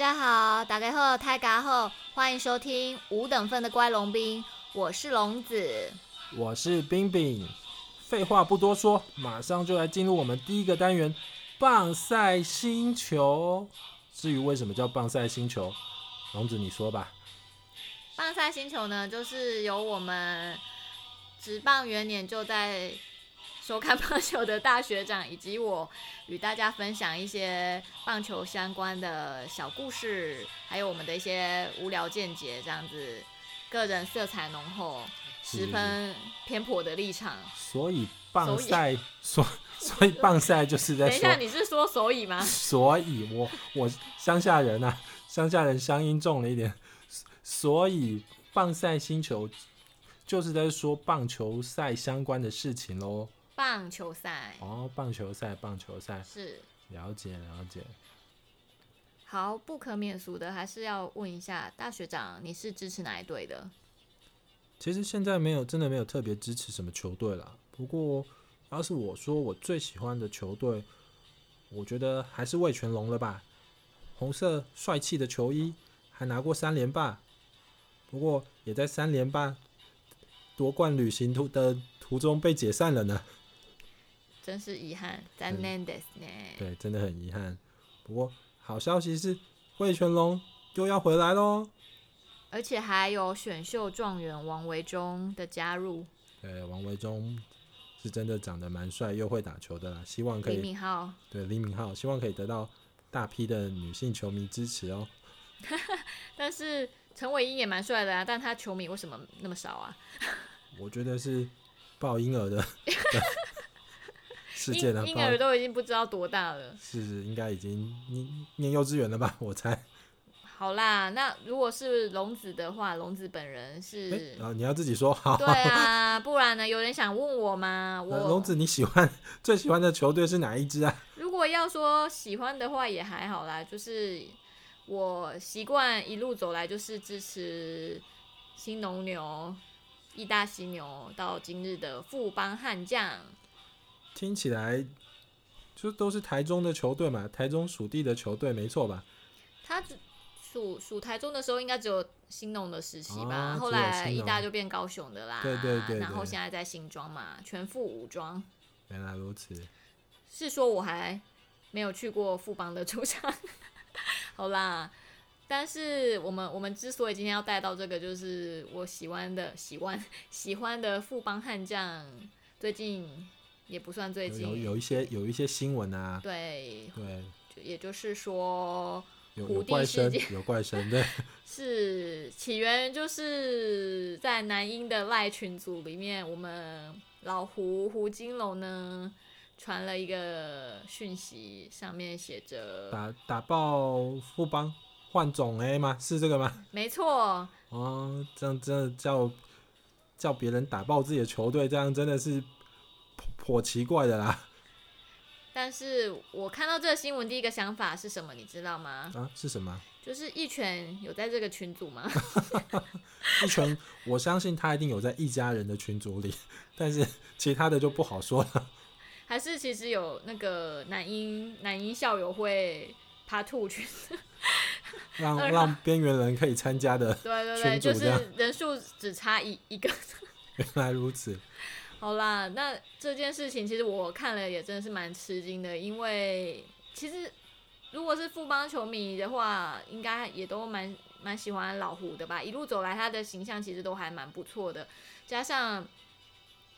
家好，大家好，大家好，欢迎收听五等份的乖龙兵，我是龙子，我是冰冰。废话不多说，马上就来进入我们第一个单元——棒赛星球。至于为什么叫棒赛星球，龙子你说吧。棒赛星球呢，就是由我们职棒元年就在收看棒球的大学长以及我，与大家分享一些棒球相关的小故事，还有我们的一些无聊见解，这样子，个人色彩浓厚。十分偏颇的立场，所以棒赛，所 所以棒赛就是在。等一下，你是说所以吗？所以我我乡下人啊，乡下人乡音重了一点，所以棒赛星球就是在说棒球赛相关的事情喽。棒球赛哦，棒球赛，棒球赛是了解了解。好，不可免俗的还是要问一下大学长，你是支持哪一队的？其实现在没有，真的没有特别支持什么球队啦。不过，要是我说我最喜欢的球队，我觉得还是魏全龙了吧。红色帅气的球衣，还拿过三连霸。不过，也在三连霸夺冠旅行途的途中被解散了呢。真是遗憾，残念ですね。对，真的很遗憾。不过，好消息是，味全龙又要回来喽。而且还有选秀状元王维中的加入。对，王维中是真的长得蛮帅又会打球的啦，希望可以。李敏镐。对，李敏镐，希望可以得到大批的女性球迷支持哦。但是陈伟殷也蛮帅的啊，但他球迷为什么那么少啊？我觉得是抱婴儿的 婴婴儿都已经不知道多大了。是是，应该已经念念幼稚园了吧？我猜。好啦，那如果是龙子的话，龙子本人是，然后、欸、你要自己说好。对啊，不然呢？有人想问我吗？我龙子你喜欢最喜欢的球队是哪一支啊？如果要说喜欢的话，也还好啦，就是我习惯一路走来就是支持新农牛、意大犀牛到今日的富邦悍将。听起来就都是台中的球队嘛，台中属地的球队没错吧？他只。属属台中的时候，应该只有兴农的时期吧，哦、后来一大就变高雄的啦。对对对，对。然后现在在新庄嘛，全副武装。原来如此。是说我还没有去过富邦的主场。好啦，但是我们我们之所以今天要带到这个，就是我喜欢的喜欢喜欢的富邦悍将，最近也不算最近，有有一些有一些新闻啊。对对，就也就是说。有，有怪声，有怪声，对，是起源就是在南英的赖群组里面，我们老胡胡金龙呢传了一个讯息，上面写着打打爆富邦换总 A 吗？是这个吗？没错。哦，这样真的叫叫别人打爆自己的球队，这样真的是颇奇怪的啦。但是我看到这个新闻，第一个想法是什么？你知道吗？啊，是什么？就是一拳有在这个群组吗？一拳，我相信他一定有在一家人的群组里，但是其他的就不好说了。还是其实有那个男英男英校友会 Part Two 群，让 让边缘人可以参加的。对对对，就是人数只差一一个。原来如此。好啦，那这件事情其实我看了也真的是蛮吃惊的，因为其实如果是富邦球迷的话，应该也都蛮蛮喜欢老胡的吧。一路走来，他的形象其实都还蛮不错的，加上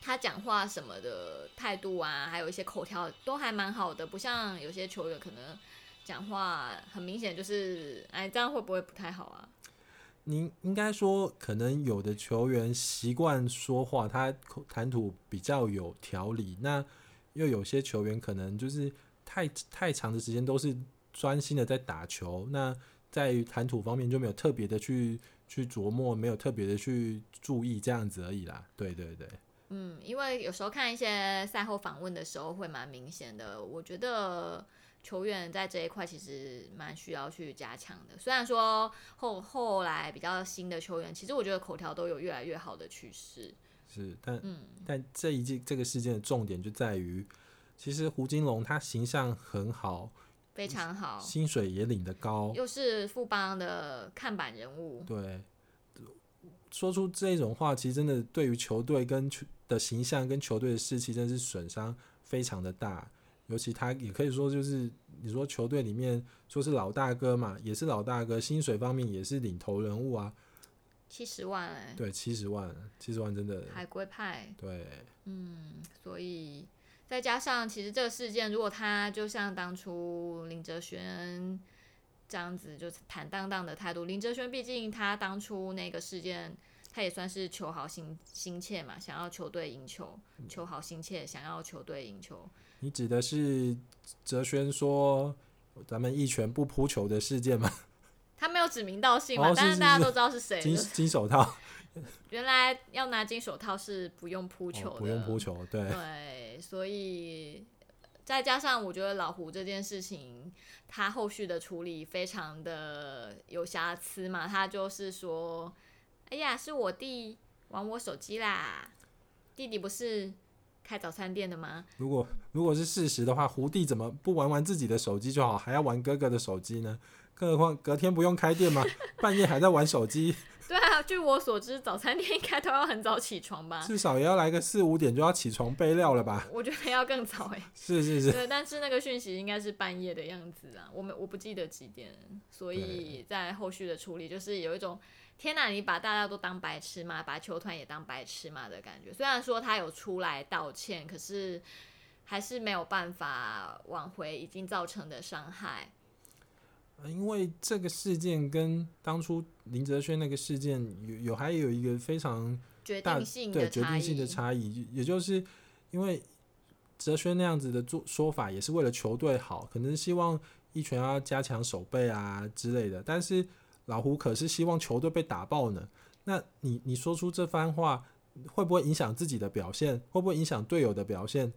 他讲话什么的态度啊，还有一些口条都还蛮好的，不像有些球员可能讲话很明显就是，哎，这样会不会不太好啊？您应该说，可能有的球员习惯说话，他谈吐比较有条理。那又有些球员可能就是太太长的时间都是专心的在打球，那在于谈吐方面就没有特别的去去琢磨，没有特别的去注意这样子而已啦。对对对，嗯，因为有时候看一些赛后访问的时候会蛮明显的，我觉得球员在这一块其实蛮需要去加强的。虽然说后后来比较新的球员，其实我觉得口条都有越来越好的趋势。是，但嗯，但这一季这个事件的重点就在于，其实胡金龙他形象很好，非常好，薪水也领得高，又是富邦的看板人物。对，说出这种话，其实真的对于球队跟球的形象跟球队的士气，真的是损伤非常的大。尤其他也可以说，就是你说球队里面说是老大哥嘛，也是老大哥，薪水方面也是领头人物啊。七十万哎、欸，对，七十万，七十万真的海归派。对，嗯，所以再加上其实这个事件，如果他就像当初林哲轩这样子，就坦荡荡的态度，林哲轩毕竟他当初那个事件，他也算是求好心心切嘛，想要球队赢球，求好心切，想要球队赢球。你指的是哲轩说咱们一拳不扑球的事件吗？他没有指名道姓嘛，哦、但是大家都知道是谁。金金手套，原来要拿金手套是不用扑球的，哦，不用扑球，对对，所以再加上我觉得老胡这件事情，他后续的处理非常的有瑕疵嘛，他就是说，哎呀，是我弟玩我手机啦，弟弟不是开早餐店的吗？如果如果是事实的话，胡弟怎么不玩玩自己的手机就好，还要玩哥哥的手机呢？更何况隔天不用开店吗？半夜还在玩手机？对啊，据我所知，早餐店应该都要很早起床吧？至少也要来个四五点就要起床备料了吧？我觉得要更早哎、欸。是是是。对，但是那个讯息应该是半夜的样子啊，我们我不记得几点，所以在后续的处理就是有一种天哪，你把大家都当白痴吗，把球团也当白痴吗的感觉。虽然说他有出来道歉，可是还是没有办法挽回已经造成的伤害。因为这个事件跟当初林哲轩那个事件有有还有一个非常决定性的对决定性的差异，也就是因为哲轩那样子的做说法也是为了球队好，可能希望一拳要加强守备啊之类的，但是老胡可是希望球队被打爆呢。那你你说出这番话，会不会影响自己的表现？会不会影响队友的表现？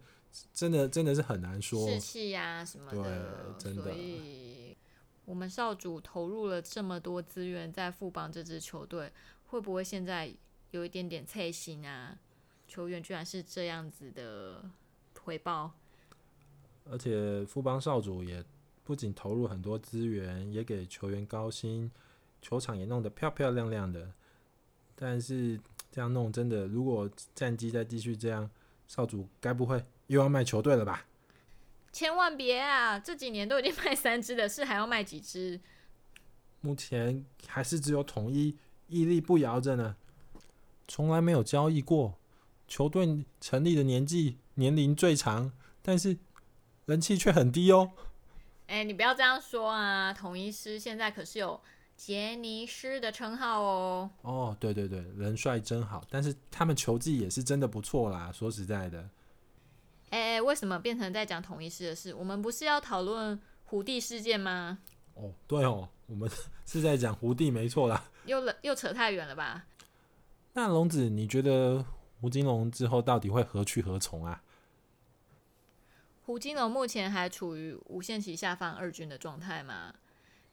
真的真的是很难说。士气呀什么的，对，真的。所以我们少主投入了这么多资源在富邦这支球队，会不会现在有一点点脆心啊？球员居然是这样子的回报，而且富邦少主也不仅投入很多资源，也给球员高薪，球场也弄得漂漂亮亮的。但是这样弄真的，如果战绩再继续这样，少主该不会又要卖球队了吧？千万别啊！这几年都已经卖三支了，是还要卖几支？目前还是只有统一屹立不摇着呢，从来没有交易过。球队成立的年纪年龄最长，但是人气却很低哦。哎、欸，你不要这样说啊！统一师现在可是有杰尼斯的称号哦。哦，对对对，人帅真好，但是他们球技也是真的不错啦。说实在的，哎、欸，为什么变成在讲同一事的事？我们不是要讨论胡弟事件吗？哦，对哦，我们是在讲胡弟，没错啦。又了，又扯太远了吧？那龙子，你觉得胡金龙之后到底会何去何从啊？胡金龙目前还处于无限期下放二军的状态吗？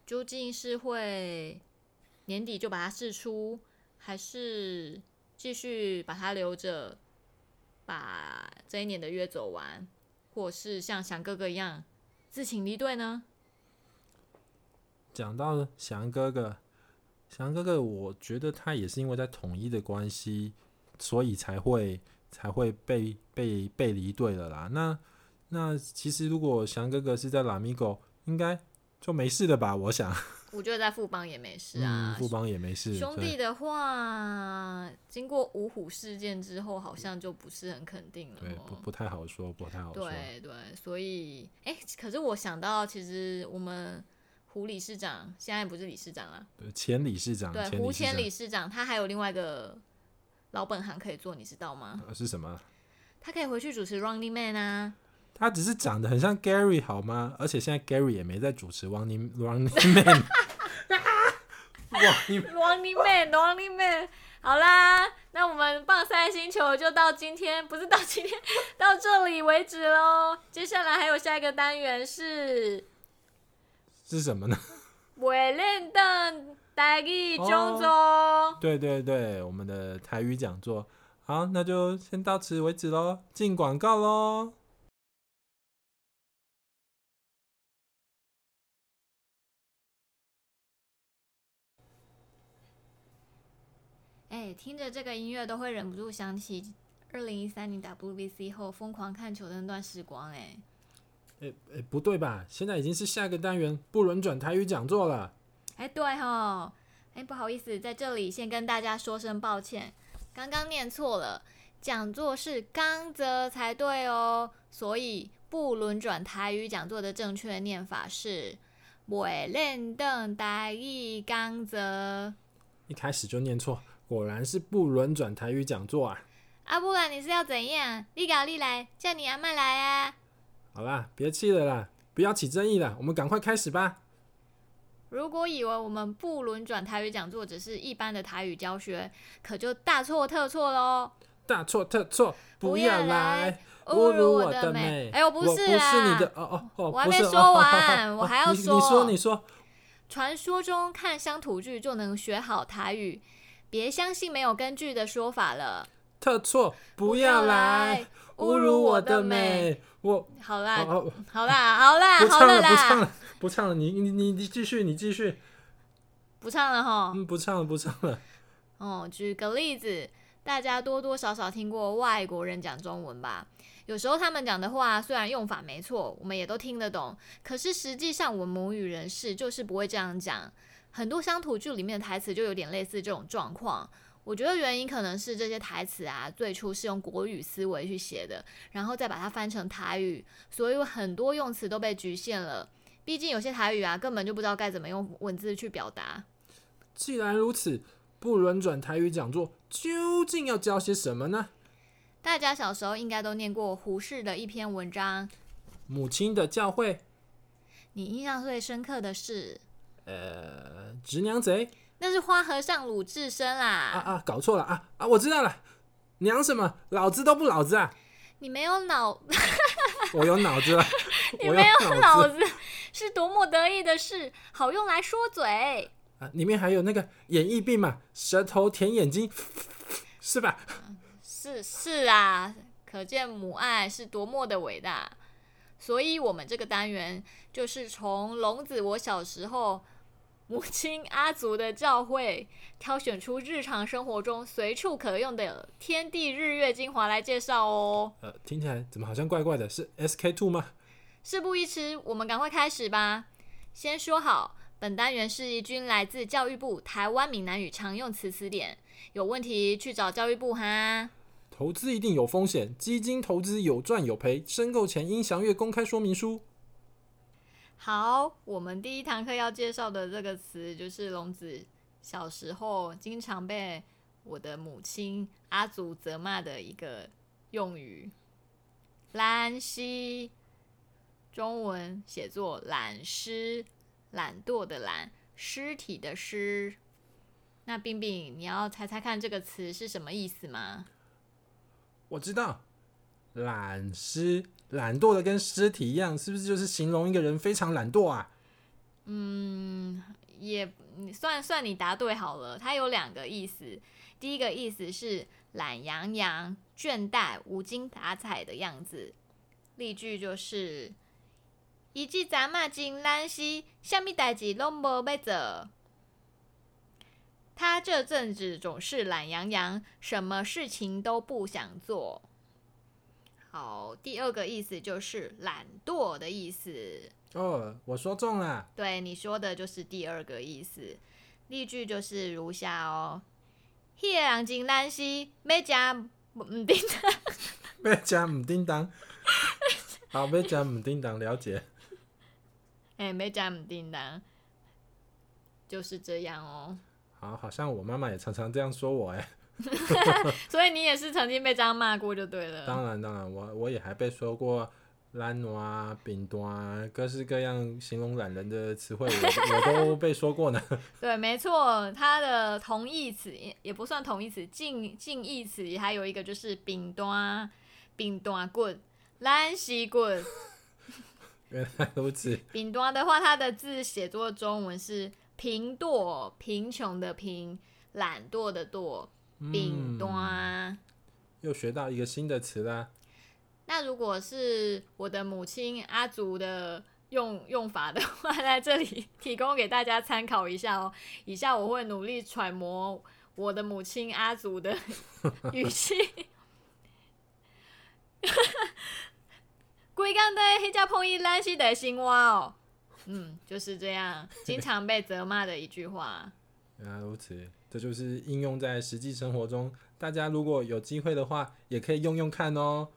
究竟是会年底就把它释出，还是继续把它留着，把这一年的约走完，或是像翔哥哥一样自请离队呢？讲到翔哥哥，翔哥哥，我觉得他也是因为在统一的关系，所以才会才会被被被离队了啦。那那其实，如果翔哥哥是在拉米狗，应该就没事的吧？我想，我觉得在富邦也没事啊，嗯、富邦也没事。兄弟的话，经过五虎事件之后，好像就不是很肯定了。对，不不太好说，不太好说。对对，所以，哎、欸，可是我想到，其实我们胡理事长现在不是理事长了，对，前理事长，对，前胡前理事长，他还有另外一个老本行可以做，你知道吗？呃、是什么？他可以回去主持 Running Man 啊。他只是长得很像 Gary 好吗？而且现在 Gary 也没在主持 Running Running Man。Running Man。好啦，那我们棒三星球就到今天，不是到今天，到这里为止喽。接下来还有下一个单元是是什么呢？袂练的台语讲座。哦，对对对，我们的台语讲座。好，那就先到此为止喽，进广告喽。哎，听着这个音乐都会忍不住想起二零一三年 WBC 后疯狂看球的那段时光。哎，哎哎，不对吧？现在已经是下个单元不轮转台语讲座了。哎，对哈。哎，不好意思，在这里先跟大家说声抱歉，刚刚念错了，讲座是刚则才对哦。所以不轮转台语讲座的正确念法是袂练登台语讲则。一开始就念错。果然是不轮转台语讲座啊！啊，不然你是要怎样？你搞你来，叫你阿妈来啊！好啦，别气了啦，不要起争议了，我们赶快开始吧。如果以为我们不轮转台语讲座只是一般的台语教学，可就大错特错喽！大错特错！不要来侮辱我的美！哎我，不是啊，不是你的哦哦哦，我还没说完，哦、我还要说，你说你说，传说中看乡土剧就能学好台语。别相信没有根据的说法了，特错！不要来侮辱我的美！我好啦，好啦，好啦，不唱了，好了啦，不唱了，不唱了！你你你你继续，你继续，不唱了哈？嗯，不唱了，不唱了。哦，举个例子，大家多多少少听过外国人讲中文吧？有时候他们讲的话虽然用法没错，我们也都听得懂，可是实际上我们母语人士就是不会这样讲。很多乡土剧里面的台词就有点类似这种状况，我觉得原因可能是这些台词啊，最初是用国语思维去写的，然后再把它翻成台语，所以有很多用词都被局限了。毕竟有些台语啊，根本就不知道该怎么用文字去表达。既然如此，不轮转台语讲座究竟要教些什么呢？大家小时候应该都念过胡适的一篇文章《母亲的教诲》，你印象最深刻的是？呃，直娘贼，那是花和尚鲁智深啦！啊啊，搞错了啊啊！我知道了，娘什么？老子都不老子啊！你没有脑，我有脑子 了。你没有脑子，是多么得意的事，好用来说嘴啊！里面还有那个演绎病嘛，舌头舔眼睛，是吧？是是啊，可见母爱是多么的伟大。所以，我们这个单元就是从龙子我小时候。母亲阿祖的教诲，挑选出日常生活中随处可用的天地日月精华来介绍哦。呃，听起来怎么好像怪怪的？是 SK Two 吗？事不宜迟，我们赶快开始吧。先说好，本单元是一均来自教育部台湾闽南语常用词词典，有问题去找教育部哈。投资一定有风险，基金投资有赚有赔，申购前应详阅公开说明书。好，我们第一堂课要介绍的这个词，就是龙子小时候经常被我的母亲阿祖责骂的一个用语——懒尸，中文写作懒尸，懒惰的懒，尸体的尸。那冰冰，你要猜猜看这个词是什么意思吗？我知道，懒尸。懒惰的跟尸体一样，是不是就是形容一个人非常懒惰啊？嗯，也算算你答对好了。它有两个意思，第一个意思是懒洋洋、倦怠、无精打采的样子。例句就是：一记咱嘛真懒死，什么代志拢无要做。他这阵子总是懒洋洋，什么事情都不想做。好，第二个意思就是懒惰的意思。哦，我说中了。对，你说的就是第二个意思。例句就是如下哦：迄个人真懒死，要食唔叮当，要食唔叮当。好，要食唔叮当，了解。哎、欸，要食唔叮当，就是这样哦。好，好像我妈妈也常常这样说我哎。所以你也是曾经被这样骂过就对了。当然当然，我我也还被说过，懒惰、扁惰，各式各样形容懒人的词汇，我我都被说过呢。对，没错，它的同义词也不算同义词，近近义词还有一个就是扁惰、扁惰棍、懒西棍。原来如此。扁惰的话，它的字写作中文是贫惰，贫穷的贫，懒惰的惰，扁惰、嗯。又学到一个新的词啦。那如果是我的母亲阿祖的用用法的话，在这里提供给大家参考一下哦。以下我会努力揣摩我的母亲阿祖的语气。规工在迄只碰伊烂死的青蛙哦。嗯，就是这样，经常被责骂的一句话。原 来如此，这就是应用在实际生活中。大家如果有机会的话，也可以用用看哦。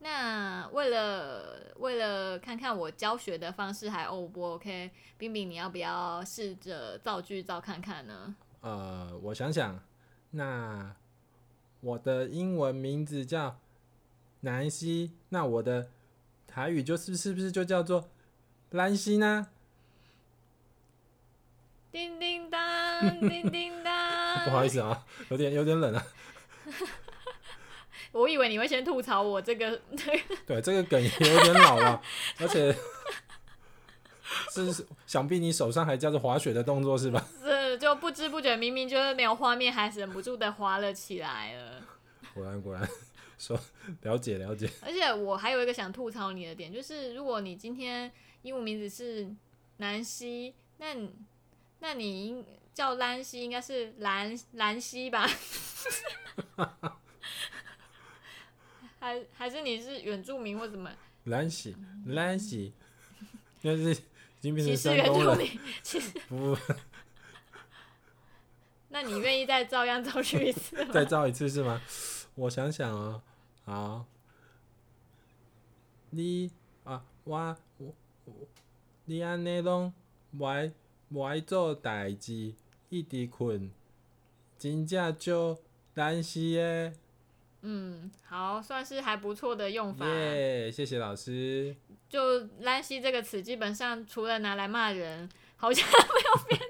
那为了为了看看我教学的方式还 O 不 OK，冰冰你要不要试着造句造看看呢？呃，我想想，那我的英文名字叫南希，那我的台语就是是不是就叫做兰希呢？叮叮当，叮叮当，不好意思啊，有点有点冷啊。我以为你会先吐槽我这个，对，这个梗也有点老了，而且是想必你手上还夹着滑雪的动作是吧？是，就不知不觉明明就是没有画面，还是忍不住的滑了起来了。果然果然，说了解了解。而且我还有一个想吐槽你的点，就是如果你今天英文名字是南希，那那你叫兰西应该是兰兰西吧？还还是你是原住民或什么？兰西，兰西，那是已经变成山东了。其实 不，那你愿意再照样造去一次吗？再造一次是吗？我想想哦，好，你啊，我我你安内拢无爱无爱做代志，一直困，真正就兰西耶。嗯，好，算是还不错的用法。耶，谢谢老师。就“兰溪”这个词，基本上除了拿来骂人，好像没有别的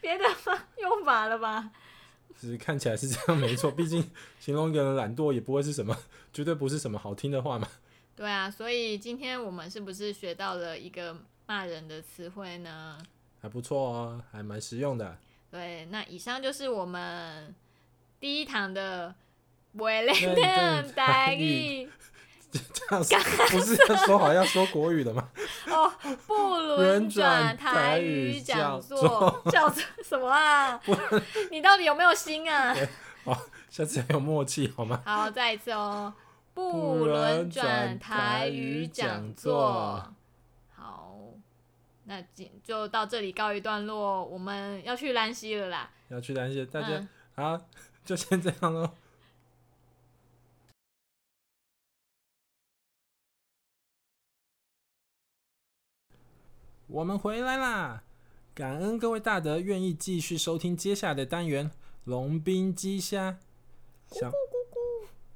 别的用法了吧？只是看起来是这样，没错。毕竟形容一个人懒惰，也不会是什么，绝对不是什么好听的话嘛。对啊，所以今天我们是不是学到了一个骂人的词汇呢？还不错哦，还蛮实用的。对，那以上就是我们第一堂的。不会认真台语，这样说不是要说好要说国语的吗？哦，不轮转台语讲座叫做什么啊？你到底有没有心啊？好，下次要有默契好吗？好，再一次哦，不轮转台语讲座。好，那就就到这里告一段落，我们要去兰溪了啦。要去兰溪，大家、嗯、好，就先这样喽。我们回来啦！感恩各位大德愿意继续收听接下来的单元《龙兵鸡虾》。想，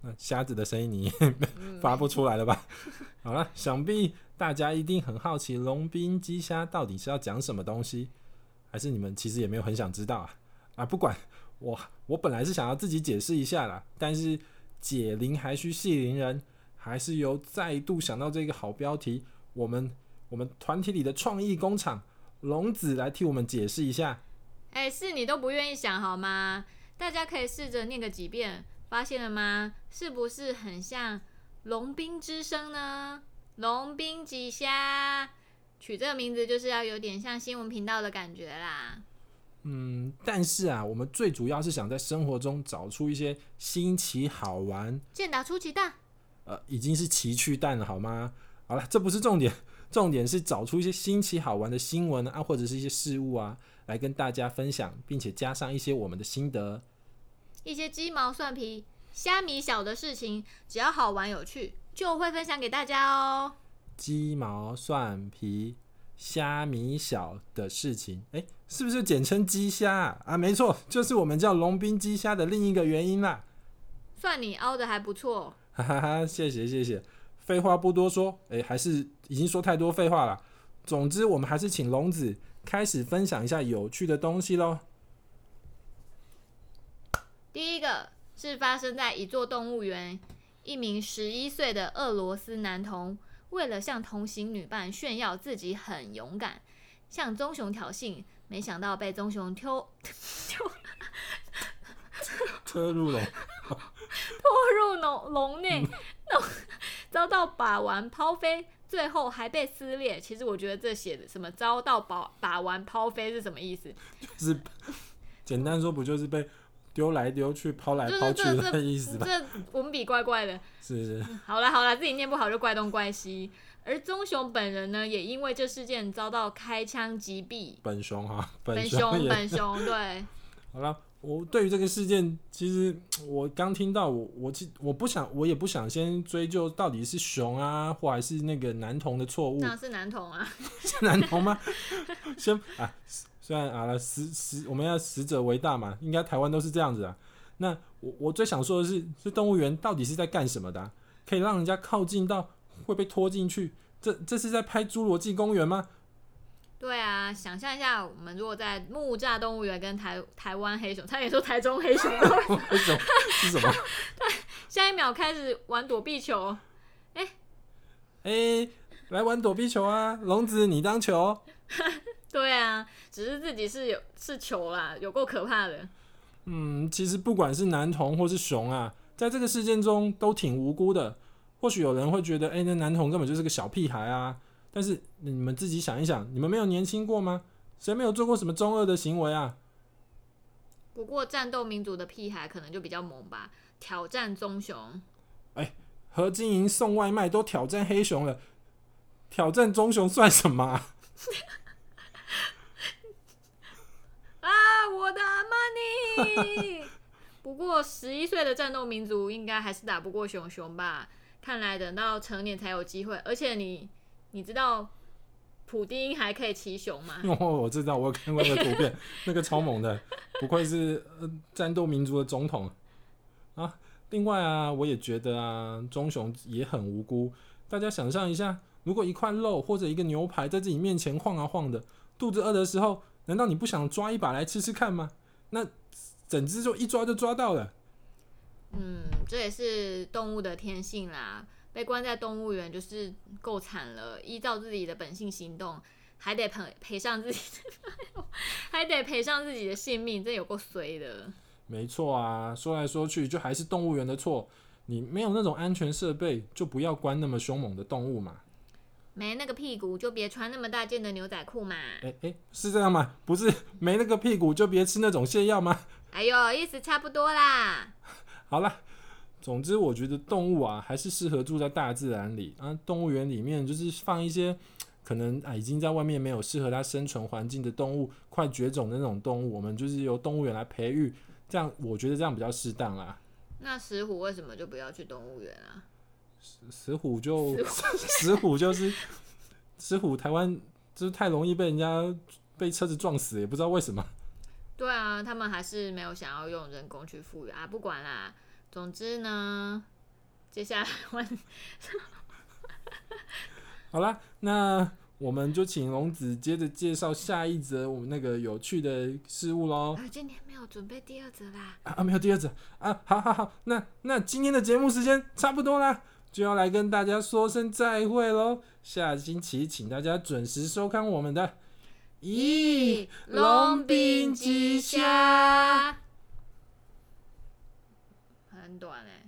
那虾子的声音你 发不出来了吧？好了，想必大家一定很好奇《龙兵鸡虾》到底是要讲什么东西，还是你们其实也没有很想知道啊？啊，不管我，我本来是想要自己解释一下啦，但是解铃还须系铃人，还是由再度想到这个好标题，我们。我们团体里的创意工厂龙子来替我们解释一下。哎，是你都不愿意想好吗？大家可以试着念个几遍，发现了吗？是不是很像龙兵之声呢？龙兵鸡虾，取这个名字就是要有点像新闻频道的感觉啦。嗯，但是啊，我们最主要是想在生活中找出一些新奇好玩。健达出奇蛋。呃，已经是奇趣蛋了，好吗？好了，这不是重点。重点是找出一些新奇好玩的新闻啊，或者是一些事物啊，来跟大家分享，并且加上一些我们的心得。一些鸡毛蒜皮、虾米小的事情，只要好玩有趣，就会分享给大家哦。鸡毛蒜皮、虾米小的事情，哎，是不是简称鸡虾啊？啊，没错，就是我们叫龙兵鸡虾的另一个原因啦。算你凹的还不错，哈哈哈，谢谢谢谢。废话不多说，哎、欸，还是已经说太多废话了。总之，我们还是请龙子开始分享一下有趣的东西喽。第一个是发生在一座动物园，一名十一岁的俄罗斯男童，为了向同行女伴炫耀自己很勇敢，向棕熊挑衅，没想到被棕熊丢丢 拖入笼，拖入笼笼内，遭到把玩抛飞，最后还被撕裂。其实我觉得这写的什么遭到把把玩抛飞是什么意思？就是简单说，不就是被。丢来丢去，抛来抛去的意思吧？这文笔怪怪的。是是。好了好了，自己念不好就怪东怪西。而棕熊本人呢，也因为这事件遭到开枪击毙。本熊哈，本熊本熊对。好了，我对于这个事件，其实我刚听到，我我我不想，我也不想先追究到底是熊啊，或还是那个男童的错误。那是男童啊？是男童吗？先啊。虽然啊，死死我们要死者为大嘛，应该台湾都是这样子啊。那我我最想说的是，这动物园到底是在干什么的啊？可以让人家靠近到会被拖进去？这这是在拍《侏罗纪公园》吗？对啊，想象一下，我们如果在木栅动物园跟台台湾黑熊，差点说台中黑熊，黑熊是什么？下一秒开始玩躲避球，哎、欸、哎、欸，来玩躲避球啊！龙子，你当球。对啊，只是自己是有是球啦，有够可怕的。嗯，其实不管是男童或是熊啊，在这个事件中都挺无辜的。或许有人会觉得，哎、欸，那男童根本就是个小屁孩啊。但是你们自己想一想，你们没有年轻过吗？谁没有做过什么中二的行为啊？不过战斗民族的屁孩可能就比较猛吧，挑战棕熊。哎、欸，何金银送外卖都挑战黑熊了，挑战棕熊算什么啊？我的阿玛尼。不过十一岁的战斗民族应该还是打不过熊熊吧？看来等到成年才有机会。而且你你知道普丁还可以骑熊吗？哦，我知道，我有看过那个图片，那个超猛的，不愧是战斗民族的总统啊！另外啊，我也觉得啊，棕熊也很无辜。大家想象一下，如果一块肉或者一个牛排在自己面前晃啊晃的，肚子饿的时候。难道你不想抓一把来吃吃看吗？那整只就一抓就抓到了。嗯，这也是动物的天性啦。被关在动物园就是够惨了，依照自己的本性行动，还得赔赔上自己的，还得赔上自己的性命，这有够衰的。没错啊，说来说去就还是动物园的错。你没有那种安全设备，就不要关那么凶猛的动物嘛。没那个屁股就别穿那么大件的牛仔裤嘛。哎哎，是这样吗？不是，没那个屁股就别吃那种泻药吗？哎呦，意思差不多啦。好了，总之我觉得动物啊，还是适合住在大自然里啊。动物园里面就是放一些可能啊已经在外面没有适合它生存环境的动物，快绝种的那种动物，我们就是由动物园来培育，这样我觉得这样比较适当啦。那石虎为什么就不要去动物园啊？石虎就石 虎就是石虎，台湾就是太容易被人家被车子撞死，也不知道为什么。对啊，他们还是没有想要用人工去复原啊。不管啦，总之呢，接下来问 好啦，那我们就请龙子接着介绍下一则我们那个有趣的事物喽。今天没有准备第二则啦。啊，没有第二则啊，好好好，那那今天的节目时间差不多啦。就要来跟大家说声再会喽，下星期请大家准时收看我们的《咦龙兵之下》，很短哎。